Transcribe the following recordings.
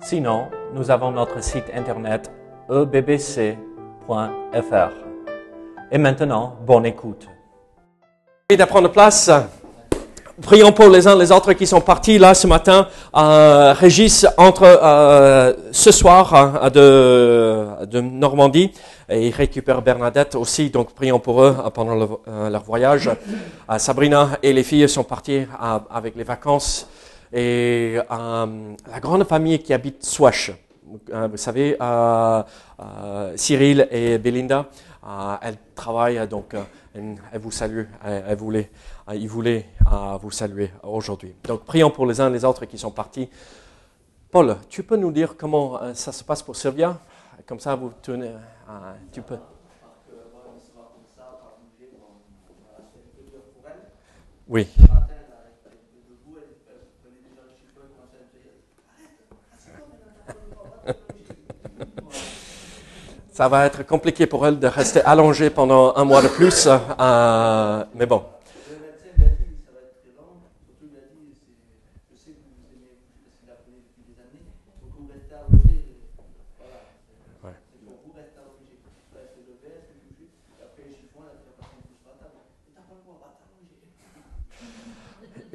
Sinon, nous avons notre site internet ebbc.fr. Et maintenant, bonne écoute. Et d'apprendre place. Prions pour les uns les autres qui sont partis là ce matin. Euh, Régis entre euh, ce soir euh, de, Normandie et il récupère Bernadette aussi. Donc prions pour eux euh, pendant euh, leur voyage. Sabrina et les filles sont parties avec les vacances. Et euh, la grande famille qui habite Swash, euh, vous savez, euh, Cyril et Belinda, elles travaillent, donc elles, vous saluent, elles, voulaient, ils voulaient vous saluer aujourd'hui. Donc prions pour les uns et les autres qui sont partis. Paul, tu peux nous dire comment ça se passe pour Sylvia? Comme ça, vous euh, tu peux. Oui. Ça va être compliqué pour elle de rester allongée pendant un mois de plus, euh, mais bon.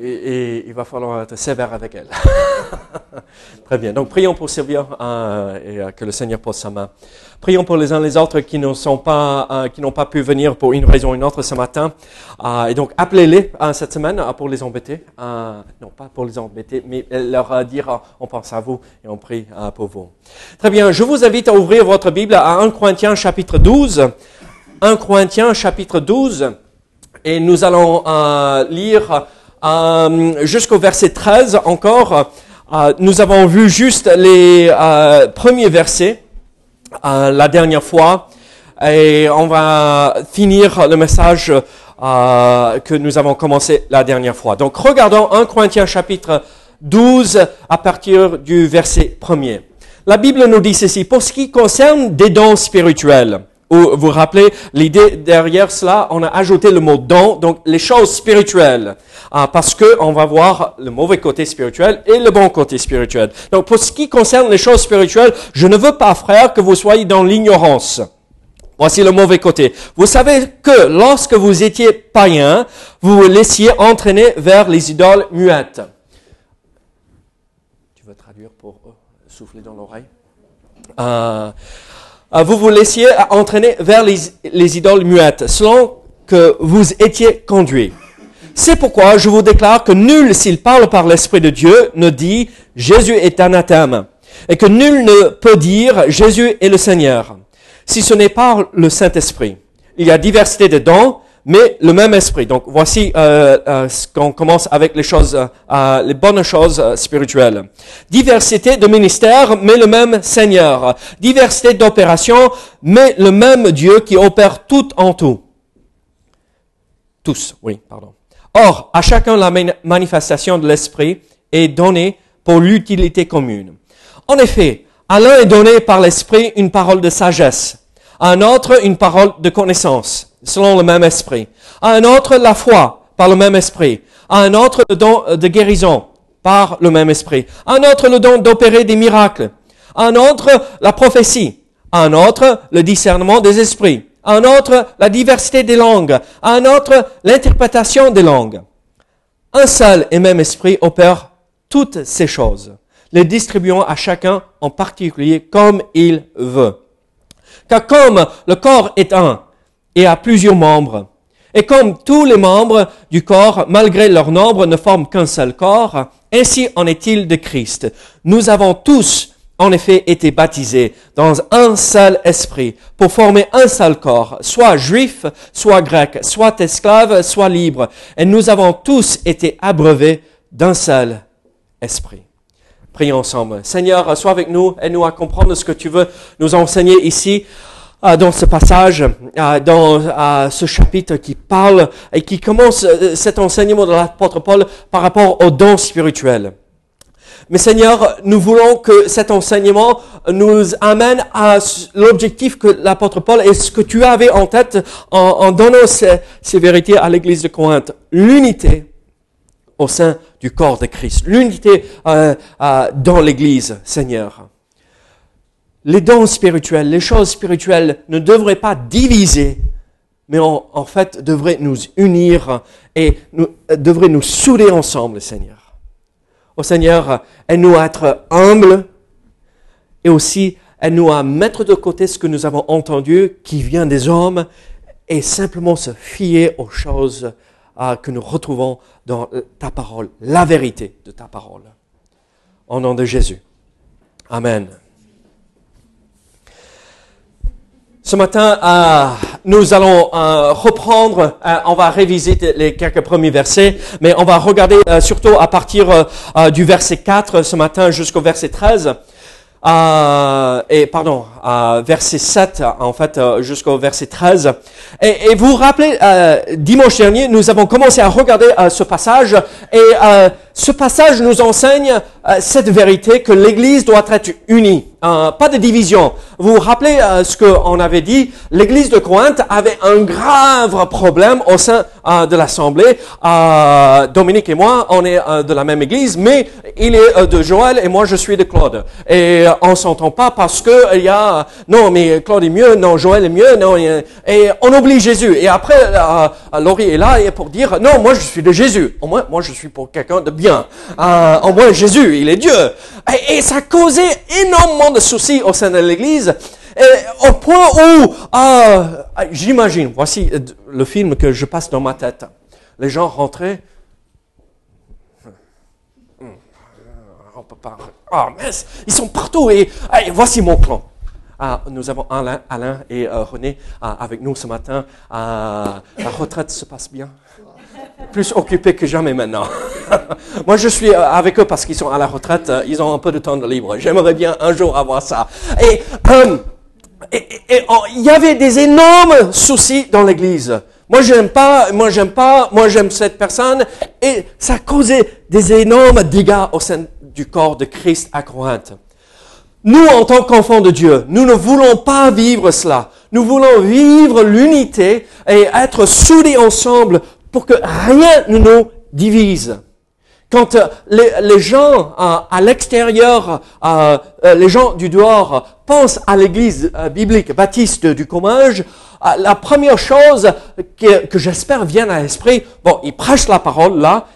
Et il va falloir être sévère avec elle. Très bien. Donc, prions pour Sylvia euh, et euh, que le Seigneur pose sa main. Prions pour les uns les autres qui ne pas, euh, qui n'ont pas pu venir pour une raison ou une autre ce matin. Euh, et donc, appelez-les cette semaine pour les embêter. Non, pas pour les embêter, mais leur dire on pense à vous et on prie pour vous. Très bien. Je vous invite à ouvrir votre Bible à 1 Corinthiens chapitre 12. 1 Corinthiens chapitre 12. Et nous allons lire jusqu'au verset 13 encore. Euh, nous avons vu juste les euh, premiers versets euh, la dernière fois. Et on va finir le message que nous avons commencé la dernière fois. Donc regardons 1 Corinthiens chapitre 12 à partir du verset 1er. La Bible nous dit ceci, pour ce qui concerne des dons spirituels, ou vous rappelez, l'idée derrière cela, on a ajouté le mot don, donc les choses spirituelles, Ah, parce que on va voir le mauvais côté spirituel et le bon côté spirituel. Donc pour ce qui concerne les choses spirituelles, je ne veux pas, frère, que vous soyez dans l'ignorance. Voici le mauvais côté. Vous savez que lorsque vous étiez païen, vous vous laissiez entraîner vers les idoles muettes. Tu veux traduire pour eux, souffler dans l'oreille? Euh, euh, Vous vous laissiez entraîner vers les, les idoles muettes, selon que vous étiez conduit. C'est pourquoi je vous déclare que nul, s'il parle par l'Esprit de Dieu, ne dit Jésus est anathème, et que nul ne peut dire Jésus est le Seigneur, si ce n'est par le Saint-Esprit. Il y a diversité de dons, mais le même esprit. Donc voici euh, euh, ce qu'on commence avec les choses, euh, euh, les bonnes choses euh, spirituelles. Diversité de ministères, mais le même Seigneur. Diversité d'opérations, mais le même Dieu qui opère tout en tout. Tous, oui, pardon. Or, à chacun la mani- manifestation de l'Esprit est donnée pour l'utilité commune. En effet, à l'un est donné par l'Esprit une parole de sagesse, un autre une parole de connaissance, selon le même Esprit, à un autre la foi, par le même Esprit, à un autre le don de guérison, par le même Esprit, à un autre le don d'opérer des miracles, à un autre la prophétie, à un autre le discernement des esprits, à un autre la diversité des langues, à un autre l'interprétation des langues. Un seul et même esprit opère toutes ces choses, les distribuant à chacun en particulier comme il veut. Car comme le corps est un et a plusieurs membres, et comme tous les membres du corps, malgré leur nombre, ne forment qu'un seul corps, ainsi en est-il de Christ. Nous avons tous en effet été baptisés dans un seul esprit pour former un seul corps, soit juif, soit grec, soit esclave, soit libre. Et nous avons tous été abreuvés d'un seul esprit. Prions ensemble. Seigneur, sois avec nous, aide-nous à comprendre ce que tu veux nous enseigner ici euh, dans ce passage, euh, dans euh, ce chapitre qui parle et qui commence cet enseignement de l'apôtre Paul par rapport aux dons spirituels. Mais Seigneur, nous voulons que cet enseignement nous amène à l'objectif que l'apôtre Paul et ce que tu avais en tête en, donnant ces, vérités à l'église de Corinthe. L'unité au sein du corps de Christ. L'unité euh, euh, dans l'Église, Seigneur. Les dons spirituels, les choses spirituelles ne devraient pas diviser, mais en, fait devraient nous unir et nous, euh, devraient nous souder ensemble, Seigneur. Au Seigneur, aide-nous à être humbles et aussi aide-nous à mettre de côté ce que nous avons entendu qui vient des hommes et simplement se fier aux choses que nous retrouvons dans ta parole, la vérité de ta parole. Au nom de Jésus. Amen. Ce matin, euh, nous allons euh, reprendre, euh, on va réviser les quelques premiers versets, mais on va regarder surtout à partir du verset 4 ce matin jusqu'au verset 13. Et pardon, verset 7 en fait jusqu'au verset 13. Et, et vous vous rappelez, dimanche dernier, nous avons commencé à regarder ce passage et ce passage nous enseigne cette vérité que l'Église doit être unie. Euh, pas de division. Vous vous rappelez euh, ce qu'on avait dit? L'église de Corinthe avait un grave problème au sein euh, de l'assemblée. Dominique et moi, on est de la même église, mais il est de Joël et moi je suis de Claude. Et on s'entend pas parce que il y a non mais Claude est mieux, non Joël est mieux, non et on oublie Jésus. Et après Laurie est là pour dire non moi je suis de Jésus. Au moins moi je suis pour quelqu'un de bien. Au moins Jésus il est Dieu. Et, et ça causait énormément de soucis au sein de l'Église, au point où, euh, j'imagine, voici le film que je passe dans ma tête. Les gens rentraient. Oh, mince, ils sont partout et, voici mon plan. Ah, nous avons Alain, Alain et euh, René ah, avec nous ce matin. Ah, la retraite se passe bien plus occupés que jamais maintenant. Moi, je suis euh, avec eux parce qu'ils sont à la retraite, euh, ils ont un peu de temps de libre. J'aimerais bien un jour avoir ça. Et euh, oh, il y avait des énormes soucis dans l'Église. Moi, j'aime pas, moi, j'aime pas, moi, j'aime cette personne. Et ça causait des énormes dégâts au sein du corps de Christ à Corinthe. Nous, en tant qu'enfants de Dieu, nous ne voulons pas vivre cela. Nous voulons vivre l'unité et être soudés ensemble pour que rien ne nous divise. Quand euh, les, gens euh, à l'extérieur, euh, les gens du dehors pensent à l'église biblique baptiste du Commage, la première chose que, que j'espère vient à l'esprit, bon, ils prêchent la parole là,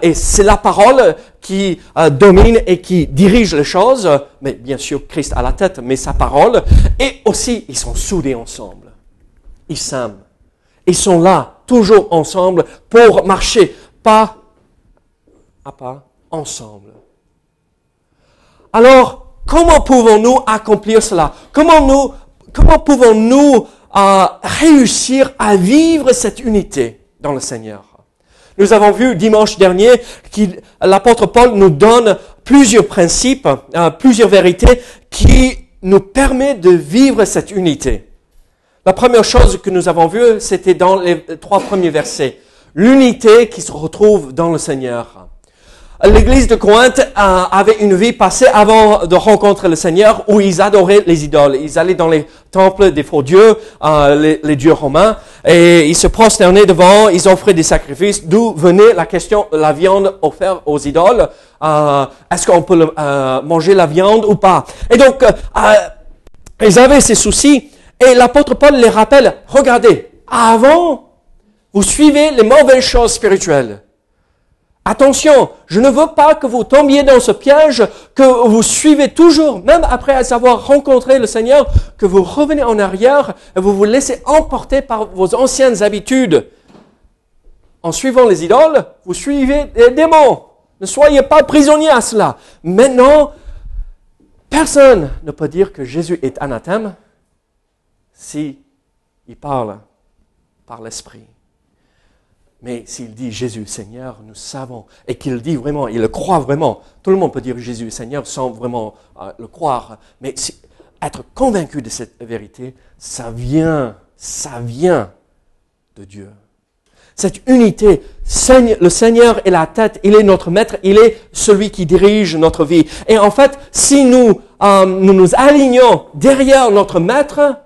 et c'est la parole qui domine et qui dirige les choses, mais bien sûr Christ à la tête, mais sa parole, et aussi ils sont soudés ensemble. Ils s'aiment. Ils sont là toujours ensemble pour marcher pas à pas ensemble. Alors, comment pouvons-nous accomplir cela? Comment nous, comment pouvons-nous euh, réussir à vivre cette unité dans le Seigneur? Nous avons vu dimanche dernier que l'apôtre Paul nous donne plusieurs principes, euh, plusieurs vérités qui nous permettent de vivre cette unité. La première chose que nous avons vue, c'était dans les trois premiers versets. L'unité qui se retrouve dans le Seigneur. L'église de Corinthe euh, avait une vie passée avant de rencontrer le Seigneur où ils adoraient les idoles. Ils allaient dans les temples des faux dieux, euh, les, dieux romains, et ils se prosternaient devant, ils offraient des sacrifices, d'où venait la question la viande offerte aux idoles? Euh, est-ce qu'on peut manger la viande ou pas? Et donc, ils avaient ces soucis. Et l'apôtre Paul les rappelle, regardez, avant, vous suivez les mauvaises choses spirituelles. Attention, je ne veux pas que vous tombiez dans ce piège, que vous suivez toujours, même après avoir rencontré le Seigneur, que vous revenez en arrière et vous vous laissez emporter par vos anciennes habitudes. En suivant les idoles, vous suivez les démons. Ne soyez pas prisonniers à cela. Maintenant, personne ne peut dire que Jésus est anathème si il parle par l'Esprit. Mais s'il dit Jésus Seigneur, nous savons, et qu'il dit vraiment, il le croit vraiment. Tout le monde peut dire Jésus Seigneur sans vraiment euh, le croire. Mais être convaincu de cette vérité, ça vient, ça vient de Dieu. Cette unité, le Seigneur est la tête, il est notre maître, il est celui qui dirige notre vie. Et en fait, si nous euh, nous, nous alignons derrière notre maître,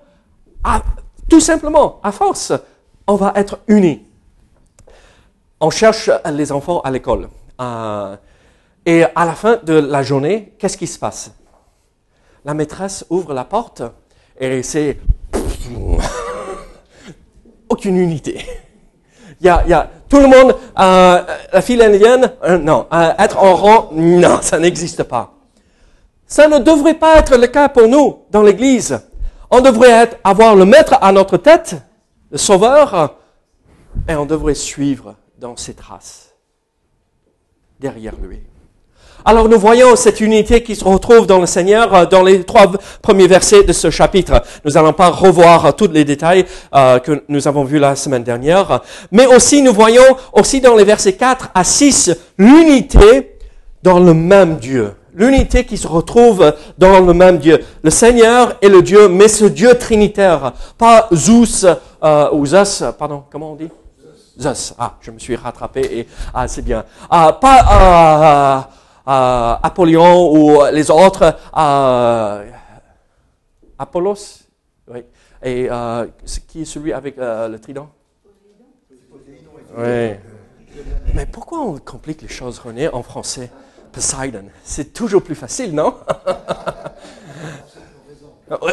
tout simplement, à force, on va être unis. On cherche les enfants à l'école. Euh, et à la fin de la journée, qu'est-ce qui se passe? La maîtresse ouvre la porte et c'est aucune unité. Il y, a, tout le monde, euh, la file indienne, euh, non, être en rang, non, ça n'existe pas. Ça ne devrait pas être le cas pour nous dans l'Église. On devrait avoir le maître à notre tête, le sauveur, et on devrait suivre dans ses traces, derrière lui. Alors nous voyons cette unité qui se retrouve dans le Seigneur euh, dans les trois premiers versets de ce chapitre. Nous n'allons pas revoir tous les détails euh, que nous avons vus la semaine dernière, mais aussi nous voyons aussi dans les versets 4 à 6 l'unité dans le même Dieu. L'unité qui se retrouve dans le même Dieu. Le Seigneur est le Dieu, mais ce Dieu trinitaire, pas Zeus euh, ou Zeus, pardon, comment on dit? Zeus. Ah, je me suis rattrapé et ah c'est bien. Ah, pas euh, euh, Apollyon ou les autres, euh, Apollos, oui. Et euh, qui est celui avec le trident? Oui. Mais pourquoi on complique les choses, René, en français? Poseidon. C'est toujours plus facile, non?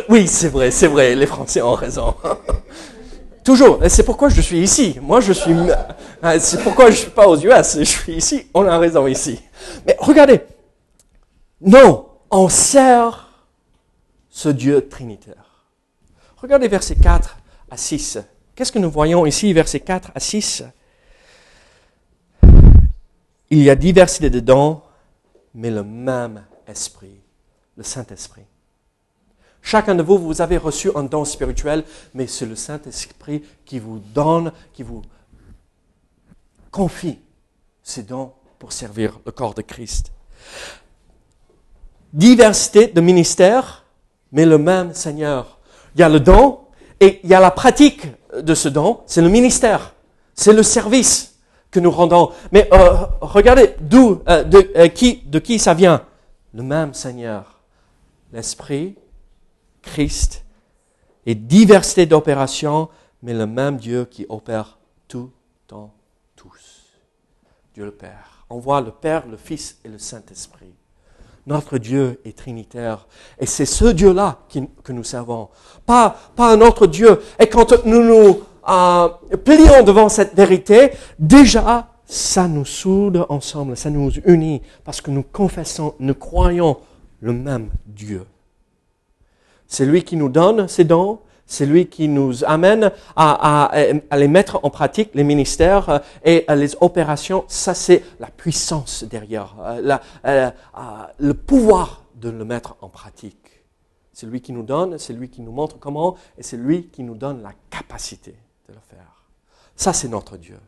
Oui, c'est vrai, c'est vrai, les Français ont raison. Toujours. C'est pourquoi je suis ici. Moi, je suis. Euh, c'est pourquoi je ne suis pas aux US. Je suis ici. On a raison ici. Mais regardez. Non, on sert ce Dieu trinitaire. Regardez versets 4 à 6. Qu'est-ce que nous voyons ici, versets 4 à 6 Il y a diversité de dons, mais le même esprit, le Saint-Esprit. Chacun de vous, vous avez reçu un don spirituel, mais c'est le Saint-Esprit qui vous donne, qui vous confie ces dons pour servir le corps de Christ. Diversité de ministères, mais le même Seigneur. Il y a le don et il y a la pratique de ce don, c'est le ministère, c'est le service que nous rendons. Mais euh, regardez d'où, euh, de, euh, qui, de qui ça vient. Le même Seigneur, l'Esprit Christ et diversité d'opérations, mais le même Dieu qui opère tout en tous. Dieu le Père. On voit le Père, le Fils et le Saint-Esprit. Notre Dieu est trinitaire. Et c'est ce Dieu-là que nous servons. Pas, pas un autre Dieu. Et quand nous nous euh, plions devant cette vérité, déjà, ça nous soude ensemble, ça nous unit, parce que nous confessons, nous croyons le même Dieu. C'est lui qui nous donne ces dons, c'est lui qui nous amène à, les mettre en pratique, les ministères euh, et euh, les opérations. Ça, c'est la puissance derrière, euh, le pouvoir de le mettre en pratique. C'est lui qui nous donne, c'est lui qui nous montre comment, et c'est lui qui nous donne la capacité de le faire. Ça, c'est notre Dieu.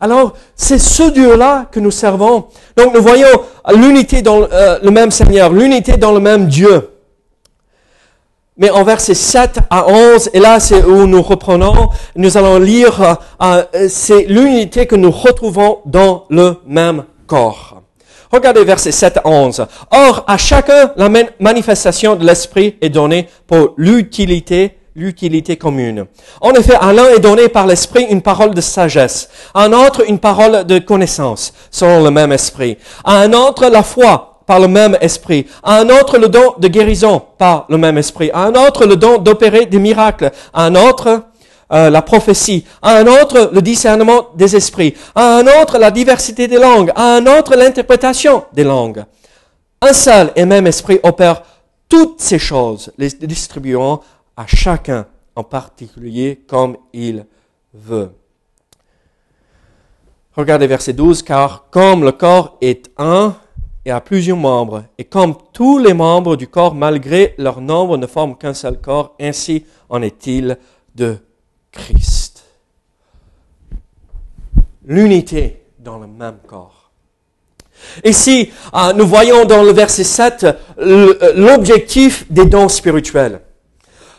Alors, c'est ce Dieu-là que nous servons. Donc, nous voyons l'unité dans le même Seigneur, l'unité dans le même Dieu. Mais en versets 7 à 11, et là c'est où nous reprenons, nous allons lire, euh, euh, c'est l'unité que nous retrouvons dans le même corps. Regardez versets 7 à 11. Or, à chacun, la manifestation de l'Esprit est donnée pour l'utilité l'utilité commune. En effet, à l'un est donné par l'Esprit une parole de sagesse, à un autre une parole de connaissance, selon le même Esprit, à un autre la foi, par le même esprit, à un autre le don de guérison par le même esprit, à un autre le don d'opérer des miracles, à un autre euh, la prophétie, à un autre le discernement des esprits, à un autre la diversité des langues, à un autre l'interprétation des langues. Un seul et même esprit opère toutes ces choses, les distribuant à chacun en particulier comme il veut. Regardez verset 12, car comme le corps est un, et a plusieurs membres, et comme tous les membres du corps, malgré leur nombre, ne forment qu'un seul corps, ainsi en est-il de Christ. l'unité dans le même corps. Ici, euh, nous voyons dans le verset 7 l'objectif des dons spirituels.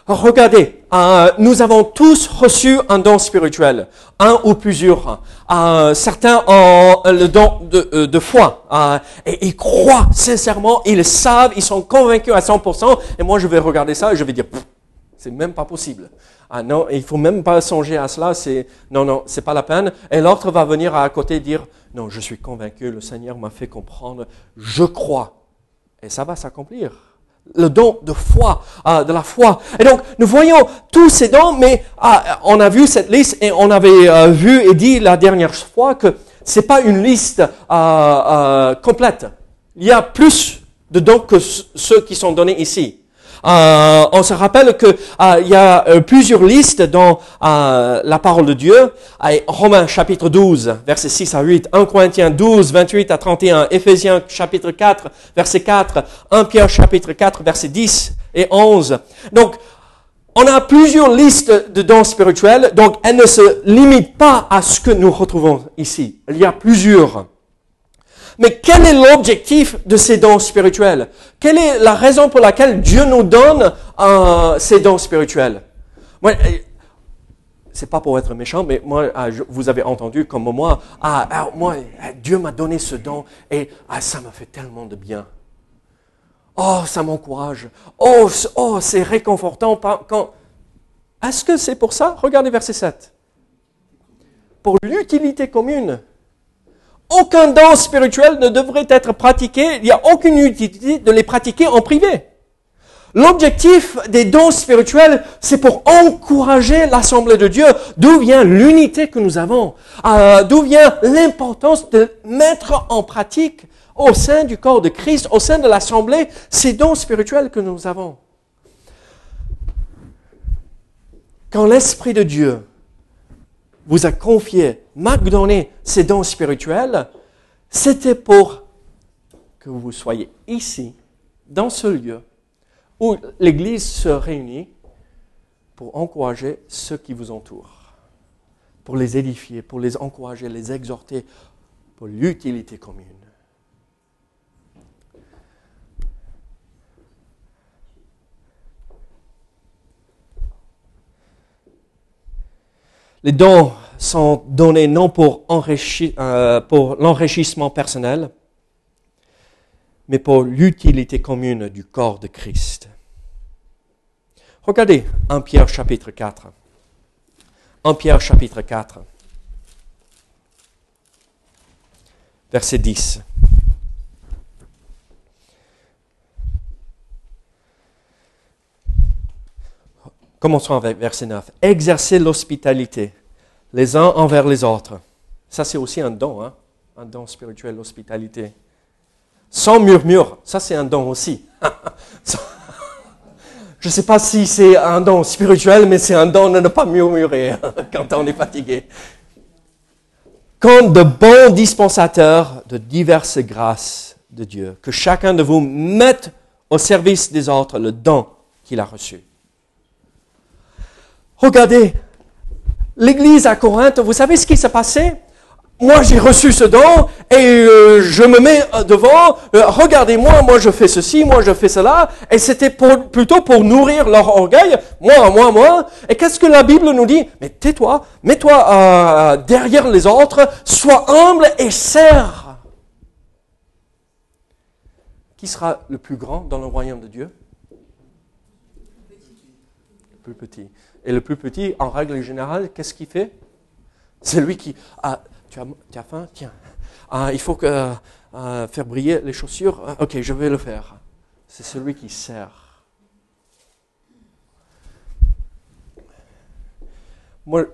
Regardez, euh, nous avons tous reçu un don spirituel, un ou plusieurs. Euh, certains ont le don de, euh, foi et ils croient sincèrement, ils savent, ils sont convaincus à 100%. Et moi, je vais regarder ça et je vais dire, c'est même pas possible. Ah non, il faut même pas songer à cela. C'est non, non, c'est pas la peine. Et l'autre va venir à côté dire, non, je suis convaincu, le Seigneur m'a fait comprendre, je crois, et ça va s'accomplir le don de foi, euh, de la foi. Et donc, nous voyons tous ces dons, mais euh, on a vu cette liste et on avait euh, vu et dit la dernière fois que c'est pas une liste complète. Il y a plus de dons que ceux qui sont donnés ici. Euh, on se rappelle que euh, il y a euh, plusieurs listes dans la parole de Dieu. Romains chapitre 12, versets 6 à 8, 1 Corinthiens 12, 28 à 31, Éphésiens chapitre 4, verset 4, 1 Pierre chapitre 4, verset 10 et 11. Donc, on a plusieurs listes de dons spirituels, donc elles ne se limitent pas à ce que nous retrouvons ici. Il y a plusieurs. Mais quel est l'objectif de ces dons spirituels? Quelle est la raison pour laquelle Dieu nous donne euh, ces dons spirituels? Moi, euh, c'est pas pour être méchant, mais moi, euh, vous avez entendu comme moi, ah, ah moi, Dieu m'a donné ce don et ah, ça m'a fait tellement de bien. Oh, ça m'encourage. Oh, oh c'est réconfortant. Quand... Est-ce que c'est pour ça? Regardez verset 7. Pour l'utilité commune. Aucun don spirituel ne devrait être pratiqué, il n'y a aucune utilité de les pratiquer en privé. L'objectif des dons spirituels, c'est pour encourager l'Assemblée de Dieu. D'où vient l'unité que nous avons? Euh, D'où vient l'importance de mettre en pratique au sein du corps de Christ, au sein de l'Assemblée, ces dons spirituels que nous avons? Quand l'Esprit de Dieu vous a confié, m'a donné ces dons spirituels, c'était pour que vous soyez ici, dans ce lieu, où l'Église se réunit pour encourager ceux qui vous entourent, pour les édifier, pour les encourager, les exhorter, pour l'utilité commune. Les dons sont donnés non pour, euh, pour l'enrichissement personnel, mais pour l'utilité commune du corps de Christ. Regardez 1 Pierre chapitre 4. 1 Pierre chapitre 4. Verset 10. Commençons avec verset 9. Exercez l'hospitalité les uns envers les autres. Ça, c'est aussi un don, hein? un don spirituel, l'hospitalité. Sans murmure, ça, c'est un don aussi. Je ne sais pas si c'est un don spirituel, mais c'est un don de ne pas murmurer quand on est fatigué. Comme de bons dispensateurs de diverses grâces de Dieu, que chacun de vous mette au service des autres le don qu'il a reçu. Regardez, l'église à Corinthe, vous savez ce qui s'est passé? Moi j'ai reçu ce don et euh, je me mets euh, devant, euh, regardez-moi, moi je fais ceci, moi je fais cela, et c'était plutôt pour nourrir leur orgueil, moi, moi, moi. Et qu'est-ce que la Bible nous dit? Mais tais-toi, mets-toi derrière les autres, sois humble et sers. Qui sera le plus grand dans le royaume de Dieu? Le plus petit. Et le plus petit, en règle générale, qu'est-ce qu'il fait? C'est lui qui, ah, tu, as, faim? Tiens, ah, il faut que, ah, faire briller les chaussures? Ah, ok, je vais le faire. C'est celui qui sert. Moi,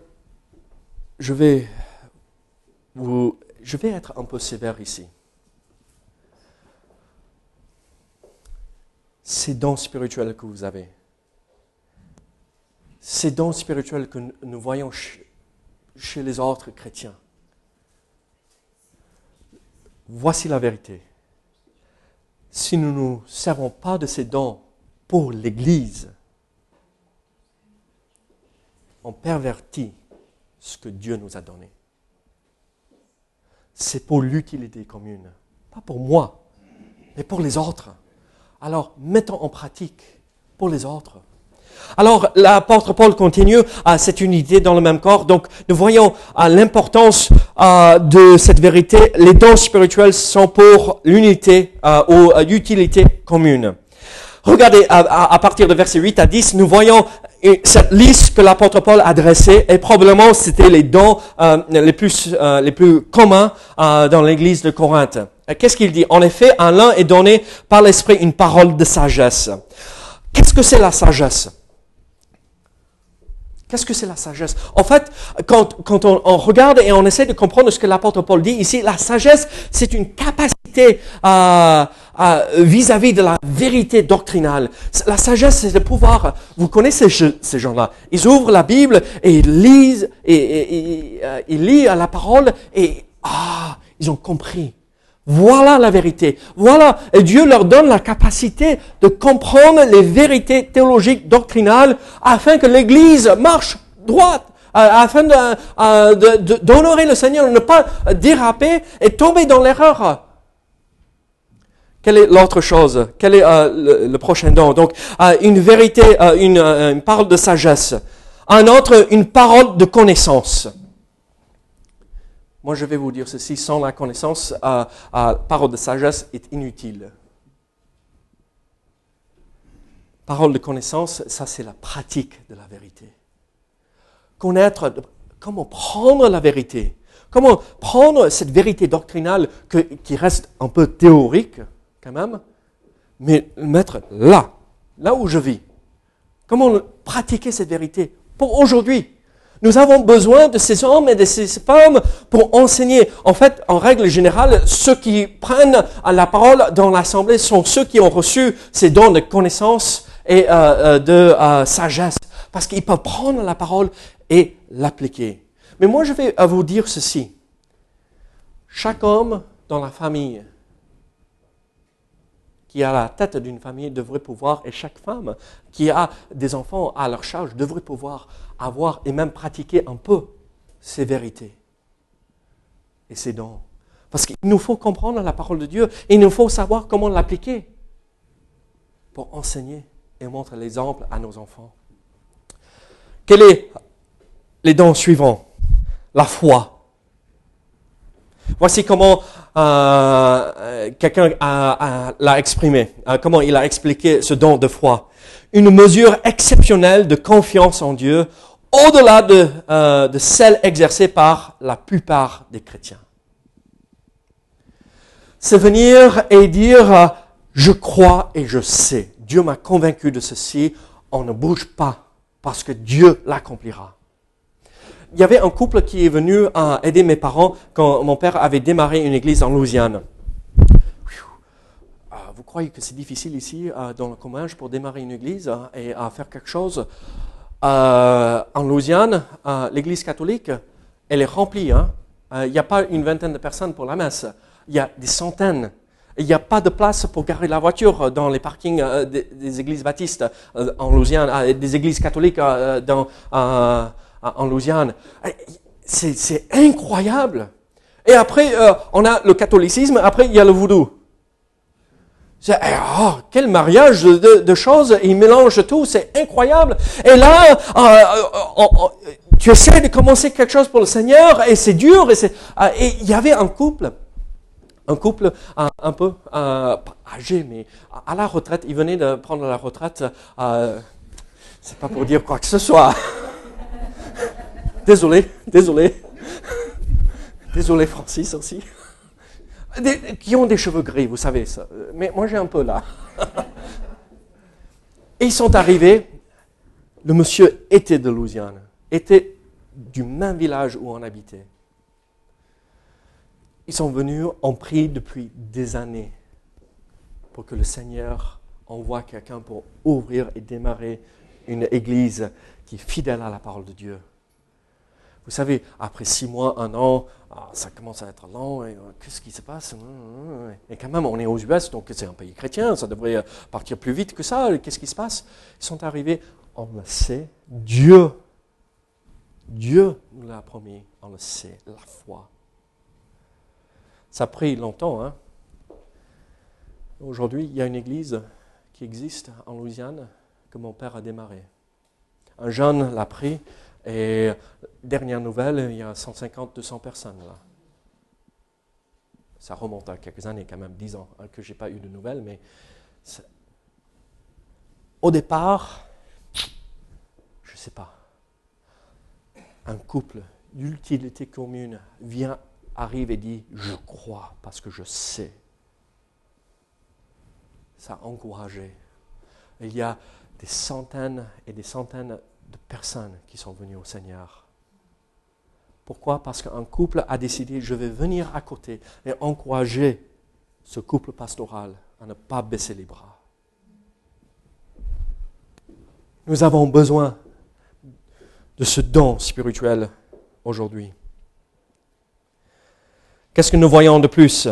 je vais, vous, je vais être un peu sévère ici. Ces dons spirituels que vous avez, ces dons spirituels que nous voyons chez les autres chrétiens. Voici la vérité. Si nous ne nous servons pas de ces dons pour l'Église, on pervertit ce que Dieu nous a donné. c'est pour l'utilité commune. Pas pour moi, mais pour les autres. Alors, mettons en pratique pour les autres. Alors, l'apôtre Paul continue à cette unité dans le même corps. Donc, nous voyons l'importance euh, de cette vérité. Les dons spirituels sont pour l'unité ou l'utilité commune. Regardez, à, partir de verset 8 à 10, nous voyons cette liste que l'apôtre Paul a dressée, et probablement c'était les dons les, plus, les plus communs dans l'église de Corinthe. Qu'est-ce qu'il dit? En effet, à l'un est donné par l'Esprit une parole de sagesse. Qu'est-ce que c'est la sagesse? Qu'est-ce que c'est la sagesse? En fait, quand, on, regarde et on essaie de comprendre ce que l'apôtre Paul dit ici, la sagesse, c'est une capacité euh, euh, vis-à-vis de la vérité doctrinale. La sagesse, c'est de pouvoir... Vous connaissez ces gens-là. Ils ouvrent la Bible et ils lisent, et, euh, ils lisent la parole et ah, ils ont compris. Voilà la vérité. Voilà. Et Dieu leur donne la capacité de comprendre les vérités théologiques, doctrinales, afin que l'Église marche droite, euh, afin d'honorer le Seigneur, ne pas déraper et tomber dans l'erreur. Quelle est l'autre chose? Quel est euh, le, prochain don? Donc, euh, une vérité, une parole de sagesse. Un autre, une parole de connaissance. Moi, je vais vous dire ceci, sans la connaissance, la parole de sagesse est inutile. Parole de connaissance, ça c'est la pratique de la vérité. Connaître comment prendre la vérité, comment prendre cette vérité doctrinale qui reste un peu théorique quand même, mais mettre là, là où je vis? Comment pratiquer cette vérité pour aujourd'hui, nous avons besoin de ces hommes et de ces femmes pour enseigner. En fait, en règle générale, ceux qui prennent la parole dans l'assemblée sont ceux qui ont reçu ces dons de connaissance et euh, euh, de euh, sagesse, parce qu'ils peuvent prendre la parole et l'appliquer. Mais moi, je vais vous dire ceci. Chaque homme dans la famille qui a la tête d'une famille devrait pouvoir, et chaque femme qui a des enfants à leur charge devrait pouvoir avoir et même pratiquer un peu ces vérités et ces dons. Parce qu'il nous faut comprendre la parole de Dieu et il nous faut savoir comment l'appliquer pour enseigner et montrer l'exemple à nos enfants. Quels sont les dons suivants? La foi. Voici comment euh, quelqu'un l'a exprimé, euh, comment il a expliqué ce don de foi. Une mesure exceptionnelle de confiance en Dieu au-delà de, euh, de celle exercée par la plupart des chrétiens. C'est venir et dire, je crois et je sais, Dieu m'a convaincu de ceci, on ne bouge pas parce que Dieu l'accomplira. Il y avait un couple qui est venu aider mes parents quand mon père avait démarré une église en Louisiane. Ah, vous croyez que c'est difficile ici, euh, dans le Comminges, pour démarrer une église et à faire quelque chose? Euh, en Louisiane, euh, l'église catholique, elle est remplie. Hein. Euh, il n'y a pas une vingtaine de personnes pour la messe. Il y a des centaines. Il n'y a pas de place pour garer la voiture dans les parkings des, églises baptistes en Louisiane, des églises catholiques dans, en Louisiane. C'est incroyable. Et après, on a le catholicisme, après, il y a le voodoo. Oh, quel mariage de, choses, il mélange tout, c'est incroyable. Et là, euh, euh, euh, tu essaies de commencer quelque chose pour le Seigneur et c'est dur. Et il y avait un couple, un couple un peu âgé, mais à la retraite, il venait de prendre la retraite. c'est pas pour dire quoi que ce soit. désolé, désolé. Désolé Francis aussi qui ont des cheveux gris, vous savez ça. Mais moi j'ai un peu là. Ils sont arrivés, le monsieur était de Louisiane, était du même village où on habitait. Ils sont venus, ont pris depuis des années pour que le Seigneur envoie quelqu'un pour ouvrir et démarrer une église qui est fidèle à la parole de Dieu. Vous savez, après six mois, un an, ah, ça commence à être long. Euh, qu'est-ce qui se passe? Et quand même, on est aux US, donc c'est un pays chrétien, ça devrait euh, partir plus vite que ça. Qu'est-ce qui se passe? Ils sont arrivés, on le sait, Dieu. Dieu nous l'a promis, on le sait, la foi. Ça a pris longtemps. Hein? Aujourd'hui, il y a une église qui existe en Louisiane que mon père a démarré. Un jeune l'a pris et dernière nouvelle, il y a 150-200 personnes là. Ça remonte à quelques années, quand même, 10 ans hein, que je n'ai pas eu de nouvelles, mais au départ, je ne sais pas, un couple d'utilité commune vient, arrive et dit, je crois parce que je sais. Ça a encouragé. Il y a des centaines et des centaines de personnes qui sont venues au Seigneur. Pourquoi? Parce qu'un couple a décidé, je vais venir à côté et encourager ce couple pastoral à ne pas baisser les bras. Nous avons besoin de ce don spirituel aujourd'hui. Qu'est-ce que nous voyons de plus?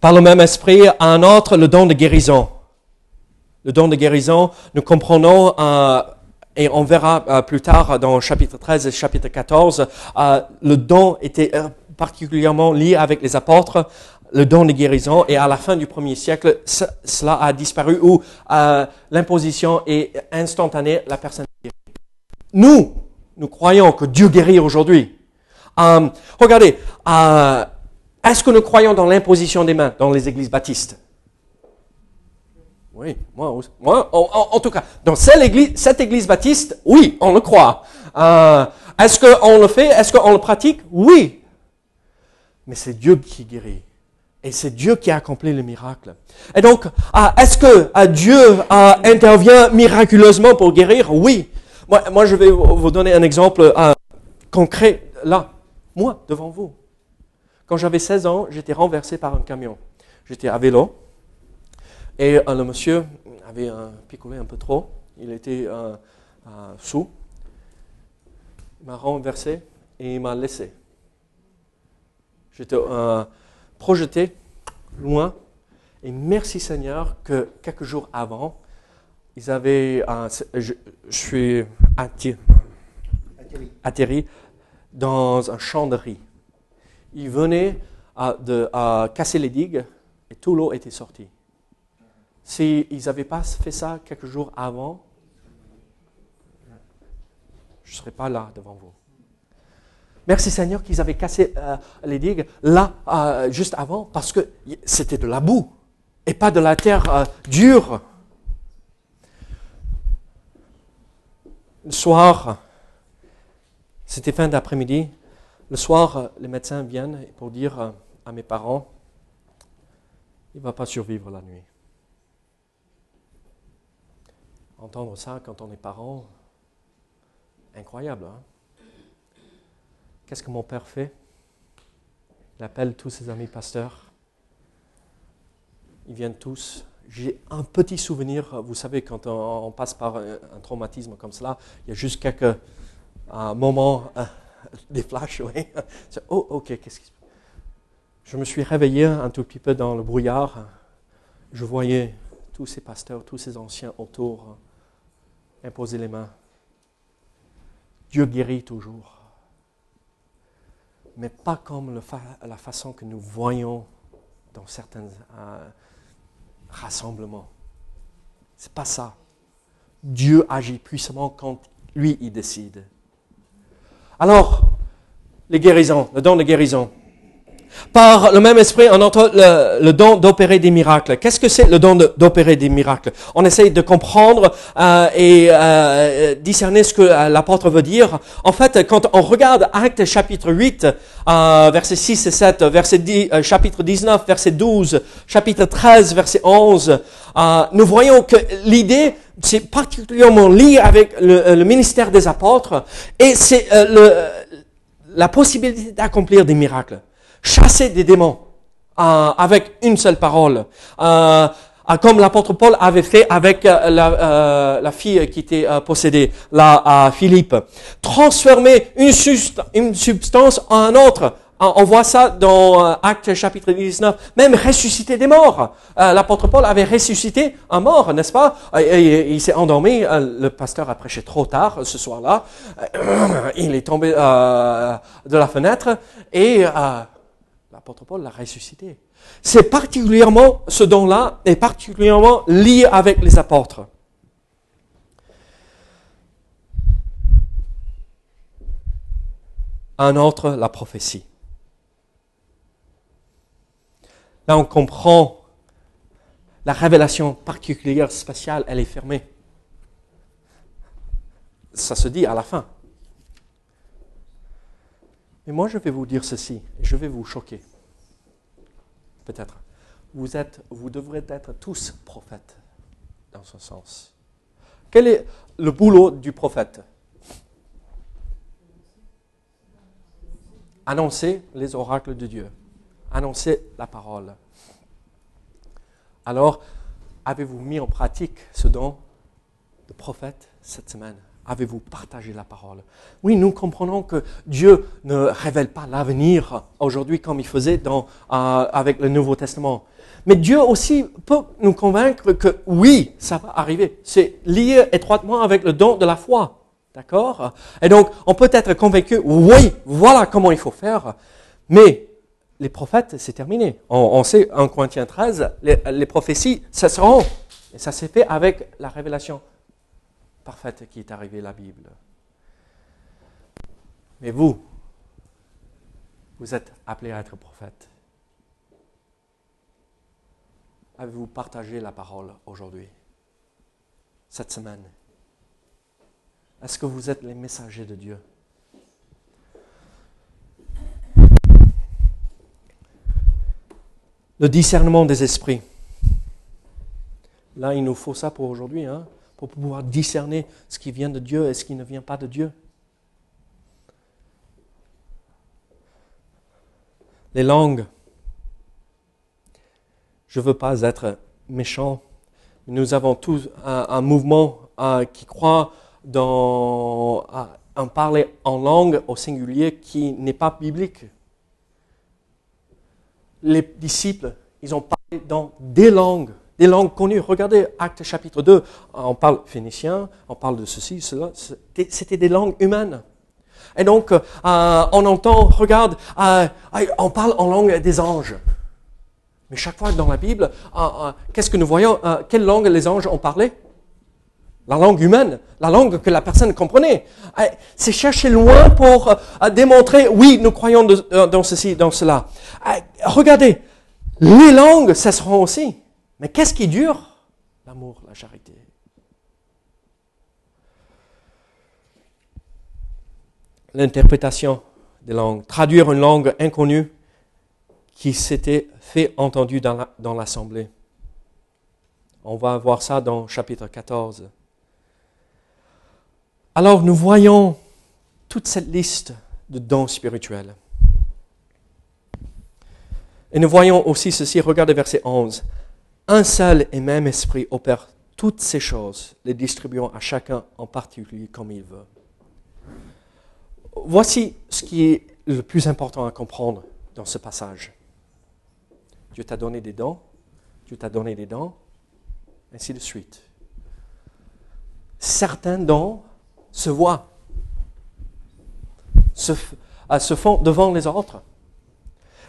Par le même esprit, un autre, le don de guérison. Le don de guérison, nous comprenons, euh, et on verra euh, plus tard dans chapitre 13 et chapitre 14, euh, le don était particulièrement lié avec les apôtres, le don de guérison, et à la fin du premier siècle, cela a disparu, où l'imposition est instantanée, la personne est. Nous, nous croyons que Dieu guérit aujourd'hui. Euh, regardez, euh, est-ce que nous croyons dans l'imposition des mains dans les églises baptistes? Oui, moi, moi en, tout cas, dans cette église, baptiste, oui, on le croit. Euh, est-ce qu'on le fait? Est-ce qu'on le pratique? Oui. Mais c'est Dieu qui guérit. Et c'est Dieu qui a accompli le miracle. Et donc, est-ce que Dieu intervient miraculeusement pour guérir? Oui. Moi, je vais vous donner un exemple euh, concret là, moi, devant vous. Quand j'avais 16 ans, j'étais renversé par un camion. J'étais à vélo et euh, le monsieur avait picolé un peu trop. Il était euh, sous. Il m'a renversé et il m'a laissé. J'étais projeté loin. Et merci Seigneur que quelques jours avant, ils avaient, je, suis atterri. dans un champ de riz. Ils venaient à, de, casser les digues et tout l'eau était sortie. S'ils n'avaient pas fait ça quelques jours avant, je ne serais pas là devant vous. Merci Seigneur qu'ils avaient cassé euh, les digues là, euh, juste avant, parce que c'était de la boue et pas de la terre euh, dure. Le soir, c'était fin d'après-midi, le soir, les médecins viennent pour dire à mes parents, il ne va pas survivre la nuit. Entendre ça quand on est parent, incroyable. Hein? Qu'est-ce que mon père fait? Il appelle tous ses amis pasteurs. Ils viennent tous j'ai un petit souvenir, vous savez, quand on, passe par un, traumatisme comme cela, il y a juste quelques moments, euh, des flashs, oui. oh, ok, qu'est-ce qui se passe? Je me suis réveillé un tout petit peu dans le brouillard. Je voyais tous ces pasteurs, tous ces anciens autour imposer les mains. Dieu guérit toujours. Mais pas comme la façon que nous voyons dans certaines. Euh, rassemblement. C'est pas ça. Dieu agit puissamment quand lui il décide. Alors, les guérisons, le don de guérison. Par le même esprit, on entend le, don d'opérer des miracles. Qu'est-ce que c'est le don d'opérer des miracles? On essaye de comprendre euh, et euh, discerner ce que euh, l'apôtre veut dire. En fait, quand on regarde Actes chapitre 8, euh, verset 6 et 7, verset 10, euh, chapitre 19, verset 12, chapitre 13, verset 11, nous voyons que l'idée, c'est particulièrement lié avec le, ministère des apôtres et c'est la possibilité d'accomplir des miracles chasser des démons euh, avec une seule parole. Euh, euh, comme l'apôtre Paul avait fait avec la, la, fille qui était possédée, à Philippe. Transformer une, une substance en un autre. On voit ça dans Actes chapitre 19. Même ressusciter des morts. L'apôtre Paul avait ressuscité un mort, n'est-ce pas? Il s'est endormi. Le pasteur a prêché trop tard ce soir-là. Il est tombé de la fenêtre et l'apôtre Paul l'a ressuscité. C'est particulièrement, ce don-là est particulièrement lié avec les apôtres. Un autre, la prophétie. Là, on comprend la révélation particulière, spéciale, elle est fermée. Ça se dit à la fin. Mais moi, je vais vous dire ceci, et je vais vous choquer. Peut-être. Vous, êtes, devrez être tous prophètes, dans ce sens. Quel est le boulot du prophète? Annoncer les oracles de Dieu. Annoncer la parole. Alors, avez-vous mis en pratique ce don de prophète cette semaine? Avez-vous partagé la parole? Oui, nous comprenons que Dieu ne révèle pas l'avenir aujourd'hui comme il faisait dans, euh, avec le Nouveau Testament. Mais Dieu aussi peut nous convaincre que oui, ça va arriver. C'est lié étroitement avec le don de la foi. D'accord? Et donc, on peut être convaincu, oui, voilà comment il faut faire. Mais les prophètes, c'est terminé. On, sait en Corinthiens 13, les, les prophéties cesseront. Et ça s'est fait avec la révélation parfaite qui est arrivée, la Bible. Mais vous, vous êtes appelés à être prophète. Avez-vous partagé la parole aujourd'hui, cette semaine? Est-ce que vous êtes les messagers de Dieu? Le discernement des esprits. Là, il nous faut ça pour aujourd'hui, hein, pour pouvoir discerner ce qui vient de Dieu et ce qui ne vient pas de Dieu. Les langues. Je ne veux pas être méchant. Nous avons tous un, mouvement euh, qui croit dans un parler en langue au singulier qui n'est pas biblique les disciples, ils ont parlé dans des langues, des langues connues. Regardez Acte chapitre 2, on parle phénicien, on parle de ceci, cela, c'était des langues humaines. Et donc, euh, on entend, regarde, euh, on parle en langue des anges. Mais chaque fois dans la Bible, euh, qu'est-ce que nous voyons Quelle langue les anges ont parlé? La langue humaine, la langue que la personne comprenait. C'est chercher loin pour démontrer, oui, nous croyons dans ceci, dans cela. Regardez, les langues cesseront aussi. Mais qu'est-ce qui dure L'amour, la charité? L'interprétation des langues. Traduire une langue inconnue qui s'était fait entendre dans l'assemblée. On va voir ça dans chapitre 14. Alors nous voyons toute cette liste de dons spirituels. Et nous voyons aussi ceci, regardez verset 11. Un seul et même esprit opère toutes ces choses, les distribuant à chacun en particulier comme il veut. Voici ce qui est le plus important à comprendre dans ce passage. Dieu t'a donné des dons, Dieu t'a donné des dons, ainsi de suite. Certains dons se voient, se, euh, font devant les autres.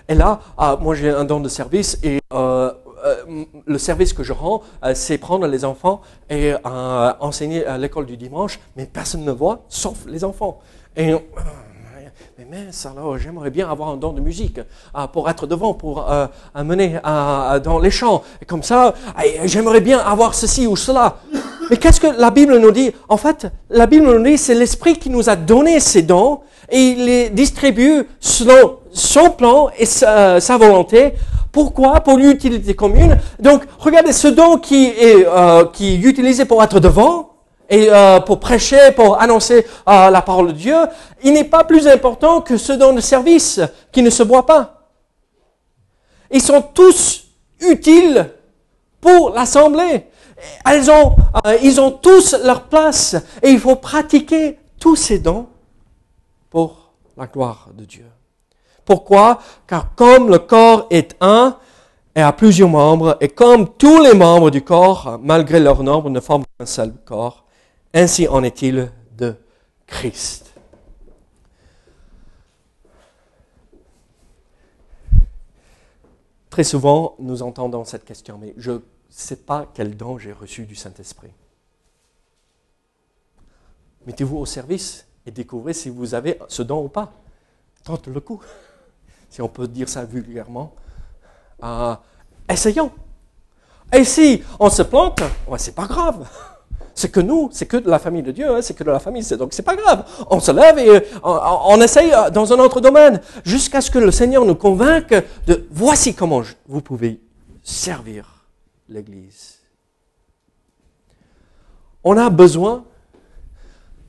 Et là, ah, moi j'ai un don de service et euh, euh, le service que je rends, c'est prendre les enfants et enseigner à l'école du dimanche, mais personne ne voit, sauf les enfants. Et mais mince, alors j'aimerais bien avoir un don de musique pour être devant, pour amener dans les chants. Et comme ça, j'aimerais bien avoir ceci ou cela. Mais qu'est-ce que la Bible nous dit? En fait, la Bible nous dit c'est l'Esprit qui nous a donné ces dons et il les distribue selon son plan et sa, volonté. Pourquoi? Pour l'utilité commune. Donc, regardez ce don qui est, euh, qui est utilisé pour être devant et euh, pour prêcher, pour annoncer euh, la parole de Dieu, il n'est pas plus important que ce don de service qui ne se voit pas. Ils sont tous utiles pour l'assemblée. Elles ont, ils ont tous leur place et il faut pratiquer tous ces dons pour la gloire de Dieu. Pourquoi? Car comme le corps est un et a plusieurs membres, et comme tous les membres du corps, malgré leur nombre, ne forment qu'un seul corps, ainsi en est-il de Christ. Très souvent, nous entendons cette question, mais je ne sais pas quel don j'ai reçu du Saint-Esprit. Mettez-vous au service et découvrez si vous avez ce don ou pas. Tente le coup, si on peut dire ça vulgairement. Euh, essayons. Et si on se plante, ouais, c'est pas grave. C'est que nous, c'est que de la famille de Dieu, hein, c'est que de la famille, donc c'est pas grave. On se lève et euh, on, essaye euh, dans un autre domaine jusqu'à ce que le Seigneur nous convainque de voici comment vous pouvez servir l'Église. On a besoin,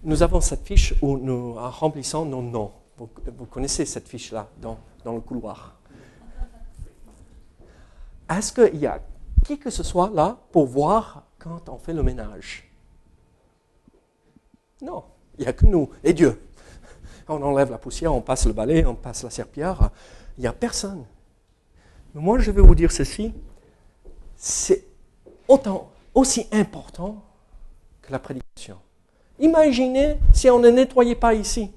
nous avons cette fiche où nous remplissons nos noms. Vous, connaissez cette fiche-là dans, dans le couloir. Est-ce qu'il y a qui que ce soit là pour voir quand on fait le ménage? Non, il n'y a que nous et Dieu. On enlève la poussière, on passe le balai, on passe la serpillère. Il n'y a personne. Mais moi, je vais vous dire ceci c'est autant, aussi important que la prédication. Imaginez si on ne nettoyait pas ici.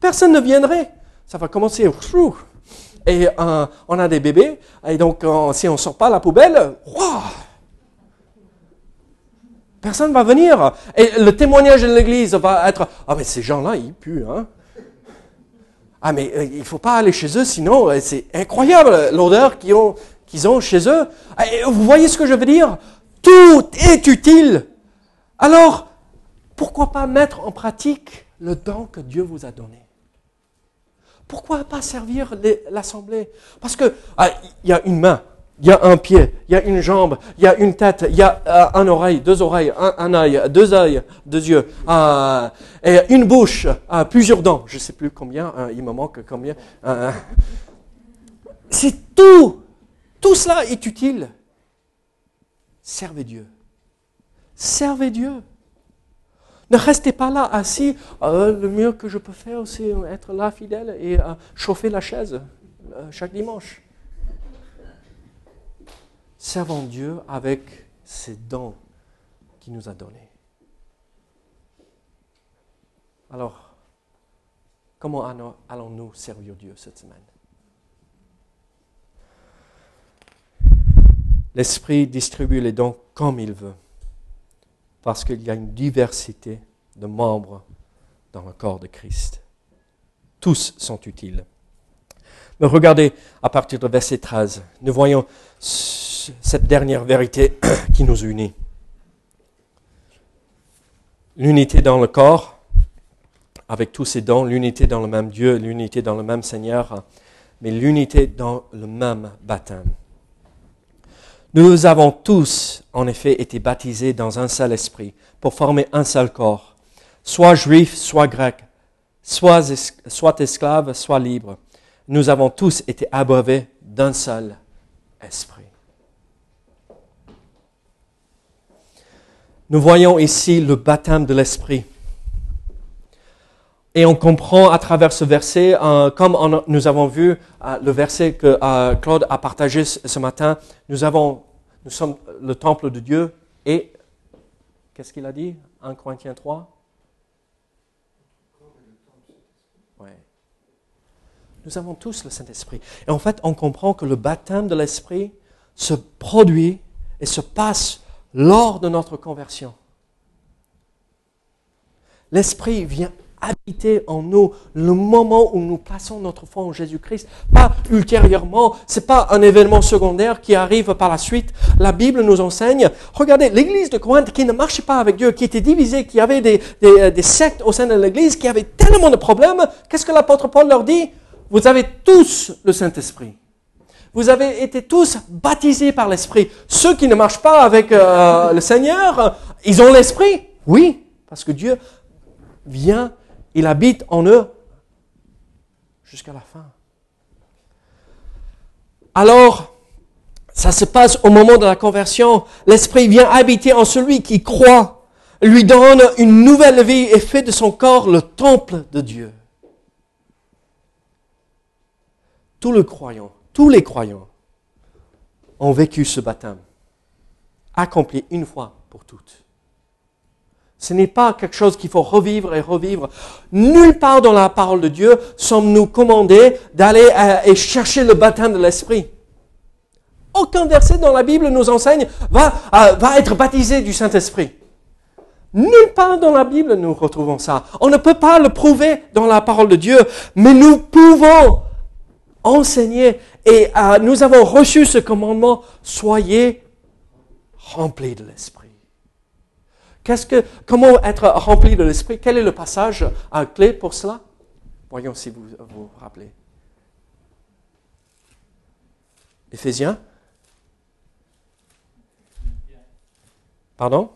Personne ne viendrait. Ça va commencer et euh, on a des bébés, et donc si on ne sort pas la poubelle, personne ne va venir. Et le témoignage de l'Église va être, ah mais ces gens-là, ils puent. Hein? Ah mais euh, il ne faut pas aller chez eux, sinon euh, c'est incroyable l'odeur qu'ils ont, chez eux. Vous voyez ce que je veux dire? Tout est utile. Alors, pourquoi pas mettre en pratique le don que Dieu vous a donné? Pourquoi pas servir l'assemblée? Parce que ah, il y a une main, il y a un pied, il y a une jambe, il y a une tête, il y a euh, un oreille, deux oreilles, un, un, deux œils, deux yeux, euh, et une bouche, euh, plusieurs dents. Je ne sais plus combien, hein, il me manque combien. C'est tout. Tout cela est utile. Servez Dieu. Servez Dieu. Ne restez pas là assis. Euh, le mieux que je peux faire, c'est être là fidèle et euh, chauffer la chaise euh, chaque dimanche. Servons Dieu avec ses dons qu'il nous a donnés. Alors, comment allons-nous servir Dieu cette semaine? L'Esprit distribue les dons comme il veut parce qu'il y a une diversité de membres dans le corps de Christ. Tous sont utiles. Mais regardez, à partir de verset 13, nous voyons cette dernière vérité qui nous unit. L'unité dans le corps, avec tous ses dons, l'unité dans le même Dieu, l'unité dans le même Seigneur, mais l'unité dans le même baptême. Nous avons tous, en effet, été baptisés dans un seul esprit pour former un seul corps, soit juif, soit grec, soit, soit esclave, soit libre. Nous avons tous été abreuvés d'un seul esprit. Nous voyons ici le baptême de l'esprit. Et on comprend à travers ce verset, euh, comme nous avons vu euh, le verset que euh, Claude a partagé ce matin, nous avons nous sommes le temple de Dieu et, qu'est-ce qu'il a dit? 1 Corinthiens 3 ouais. Nous avons tous le Saint-Esprit. Et en fait, on comprend que le baptême de l'Esprit se produit et se passe lors de notre conversion. L'Esprit vient habiter en nous le moment où nous plaçons notre foi en Jésus-Christ, pas ultérieurement, c'est pas un événement secondaire qui arrive par la suite. La Bible nous enseigne, regardez, l'église de Corinthe qui ne marchait pas avec Dieu, qui était divisée, qui avait des, des, des sectes au sein de l'église, qui avait tellement de problèmes, qu'est-ce que l'apôtre Paul leur dit? Vous avez tous le Saint-Esprit. Vous avez été tous baptisés par l'Esprit. Ceux qui ne marchent pas avec euh, le Seigneur, ils ont l'Esprit? Oui, parce que Dieu vient il habite en eux jusqu'à la fin. Alors, ça se passe au moment de la conversion. L'Esprit vient habiter en celui qui croit, lui donne une nouvelle vie et fait de son corps le temple de Dieu. Tous les croyants, tous les croyants ont vécu ce baptême, accompli une fois pour toutes. Ce n'est pas quelque chose qu'il faut revivre et revivre. Nulle part dans la parole de Dieu sommes-nous commandés d'aller euh, et chercher le baptême de l'Esprit. aucun verset dans la Bible nous enseigne va, euh, va être baptisé du Saint-Esprit. Nulle part dans la Bible nous retrouvons ça. On ne peut pas le prouver dans la parole de Dieu, mais nous pouvons enseigner et euh, nous avons reçu ce commandement, soyez remplis de l'Esprit. Comment être rempli de l'Esprit? Quel est le passage à clé pour cela? Voyons si vous vous rappelez. Éphésiens? Pardon?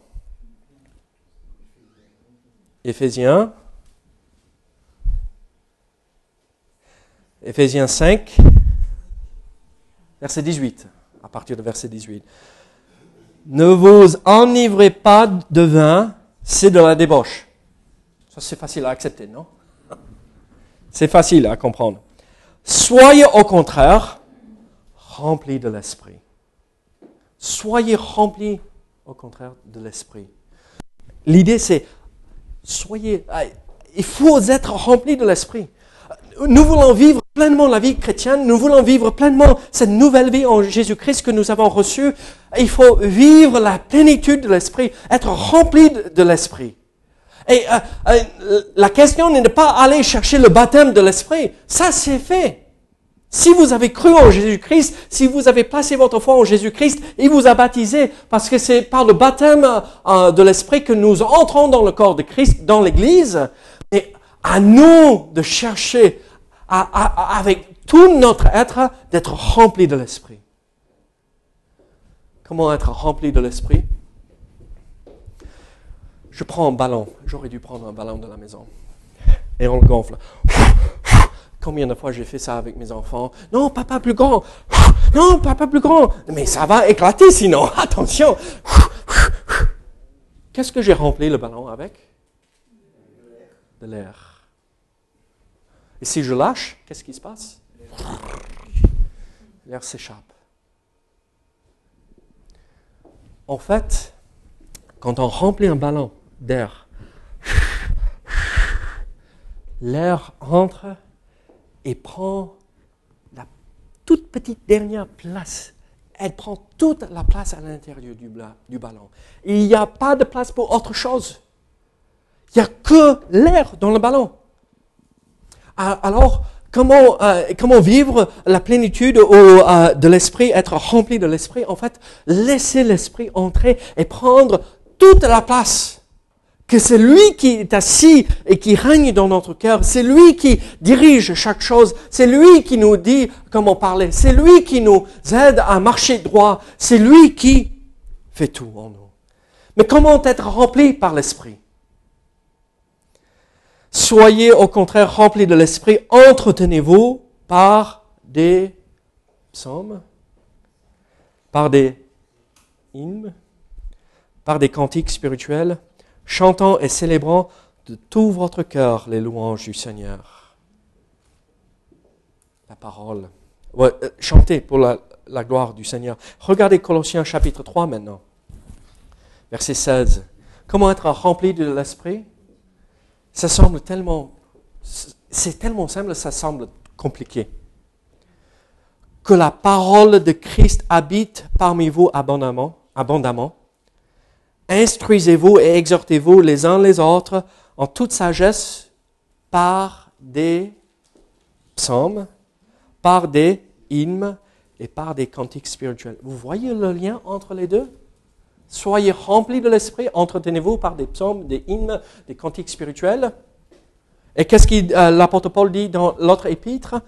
Éphésiens? Éphésiens 5, verset 18, à partir de verset 18. Ne vous enivrez pas de vin, c'est de la débauche. Ça, c'est facile à accepter, non? C'est facile à comprendre. Soyez au contraire remplis de l'esprit. Soyez remplis au contraire de l'esprit. L'idée, c'est soyez, ah, il faut être rempli de l'esprit. Nous voulons vivre pleinement la vie chrétienne, nous voulons vivre pleinement cette nouvelle vie en Jésus-Christ que nous avons reçue. Il faut vivre la plénitude de l'esprit, être rempli de l'esprit. Et euh, euh, la question n'est de pas aller chercher le baptême de l'esprit. Ça, c'est fait. Si vous avez cru en Jésus-Christ, si vous avez placé votre foi en Jésus-Christ, il vous a baptisé parce que c'est par le baptême euh, de l'Esprit que nous entrons dans le corps de Christ, dans l'Église. Et à nous de chercher avec tout notre être d'être rempli de l'Esprit. Comment être rempli de l'Esprit? Je prends un ballon. J'aurais dû prendre un ballon de la maison. Et on le gonfle. Combien de fois j'ai fait ça avec mes enfants? Non, papa plus grand. Non, papa plus grand. Mais ça va éclater sinon. Attention. Qu'est-ce que j'ai rempli le ballon avec? De l'air. Et si je lâche, qu'est-ce qui se passe? L'air s'échappe. En fait, quand on remplit un ballon d'air, l'air entre et prend la toute petite dernière place. Elle prend toute la place à l'intérieur du, du, ballon. Il n'y a pas de place pour autre chose. Il n'y a que l'air dans le ballon. Alors, comment, euh, comment vivre la plénitude euh, de l'esprit, être rempli de l'esprit? En fait, laisser l'esprit entrer et prendre toute la place que c'est lui qui est assis et qui règne dans notre cœur, c'est lui qui dirige chaque chose, c'est lui qui nous dit comment parler, c'est lui qui nous aide à marcher droit, c'est lui qui fait tout en nous. Mais comment être rempli par l'Esprit? Soyez au contraire remplis de l'Esprit, entretenez-vous par des psaumes, par des hymnes, par des cantiques spirituels, chantant et célébrant de tout votre cœur les louanges du Seigneur. La parole. Euh, chantez pour la, la gloire du Seigneur. Regardez Colossiens chapitre 3 maintenant, verset 16. Comment être rempli de l'Esprit? Ça semble tellement... C'est tellement simple, ça semble compliqué. Que la parole de Christ habite parmi vous abondamment, abondamment Instruisez-vous et exhortez-vous les uns les autres en toute sagesse par des psaumes, par des hymnes et par des cantiques spirituels. Vous voyez le lien entre les deux? Soyez remplis de l'esprit, entretenez-vous par des psaumes, des hymnes, des cantiques spirituels. Et qu'est-ce que euh, l'apôtre Paul dit dans l'autre épître?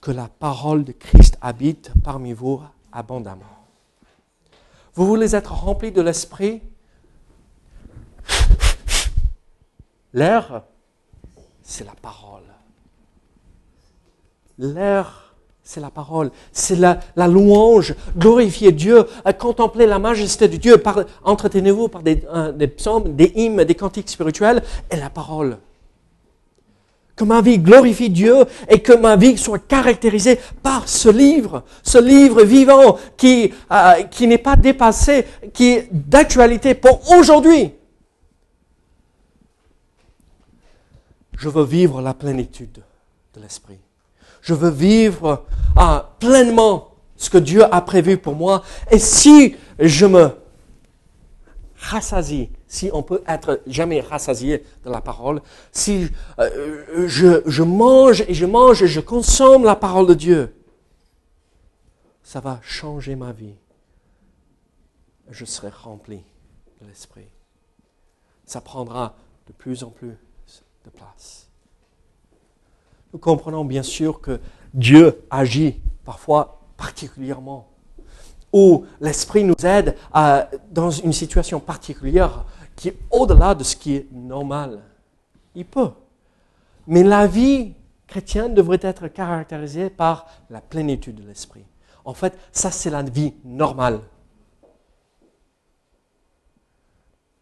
Que la parole de Christ habite parmi vous abondamment. Vous voulez être remplis de l'esprit? L'air, c'est la parole. L'air, c'est la parole. C'est la, louange. Glorifier Dieu, contempler la majesté de Dieu. Entretenez-vous par des, psaumes, des hymnes, des cantiques spirituels et la parole que ma vie glorifie Dieu et que ma vie soit caractérisée par ce livre, ce livre vivant qui, euh, qui n'est pas dépassé, qui est d'actualité pour aujourd'hui. je veux vivre la plénitude de l'esprit. Je veux vivre ah, pleinement ce que Dieu a prévu pour moi. Et si je me rassasie, si on peut être jamais rassasié de la parole, si euh, je, je mange et je mange et je consomme la parole de Dieu, ça va changer ma vie. Je serai rempli de l'Esprit. Ça prendra de plus en plus de place. Nous comprenons bien sûr que Dieu agit parfois particulièrement, où l'Esprit nous aide dans une situation particulière qui est au-delà de ce qui est normal. Il peut. Mais la vie chrétienne devrait être caractérisée par la plénitude de l'Esprit. En fait, ça c'est la vie normale.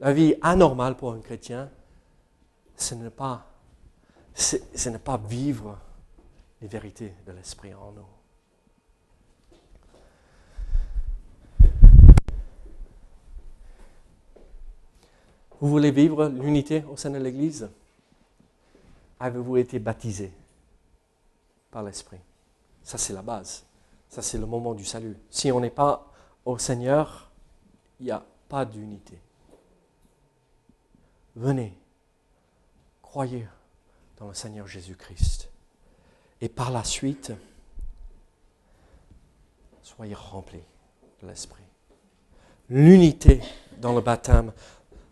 La vie anormale pour un chrétien, ce n'est pas, ce n'est pas vivre les vérités de l'Esprit en nous. Vous voulez vivre l'unité au sein de l'Église? Avez-vous été baptisé par l'Esprit? Ça, c'est la base. Ça, c'est le moment du salut. Si on n'est pas au Seigneur, il n'y a pas d'unité. Venez, croyez dans le Seigneur Jésus-Christ. Et par la suite, soyez remplis de l'Esprit. L'unité dans le baptême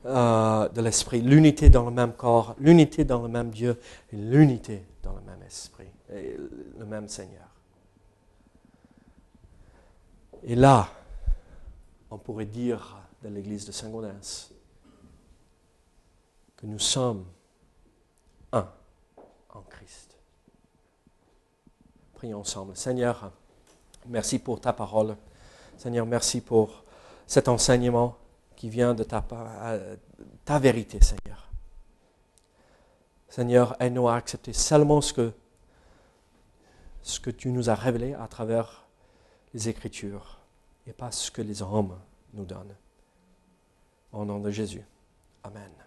euh, de l'Esprit, l'unité dans le même corps, l'unité dans le même Dieu l'unité dans le même Esprit, et le même Seigneur. Et là, on pourrait dire de l'Église de Saint-Gaudens, nous sommes en Christ. Prions ensemble. Seigneur, merci pour ta parole. Seigneur, merci pour cet enseignement qui vient de ta, ta vérité, Seigneur. Seigneur, aide-nous à accepter seulement ce que, ce que tu nous as révélé à travers les Écritures et pas ce que les hommes nous donnent. Au nom de Jésus. Amen.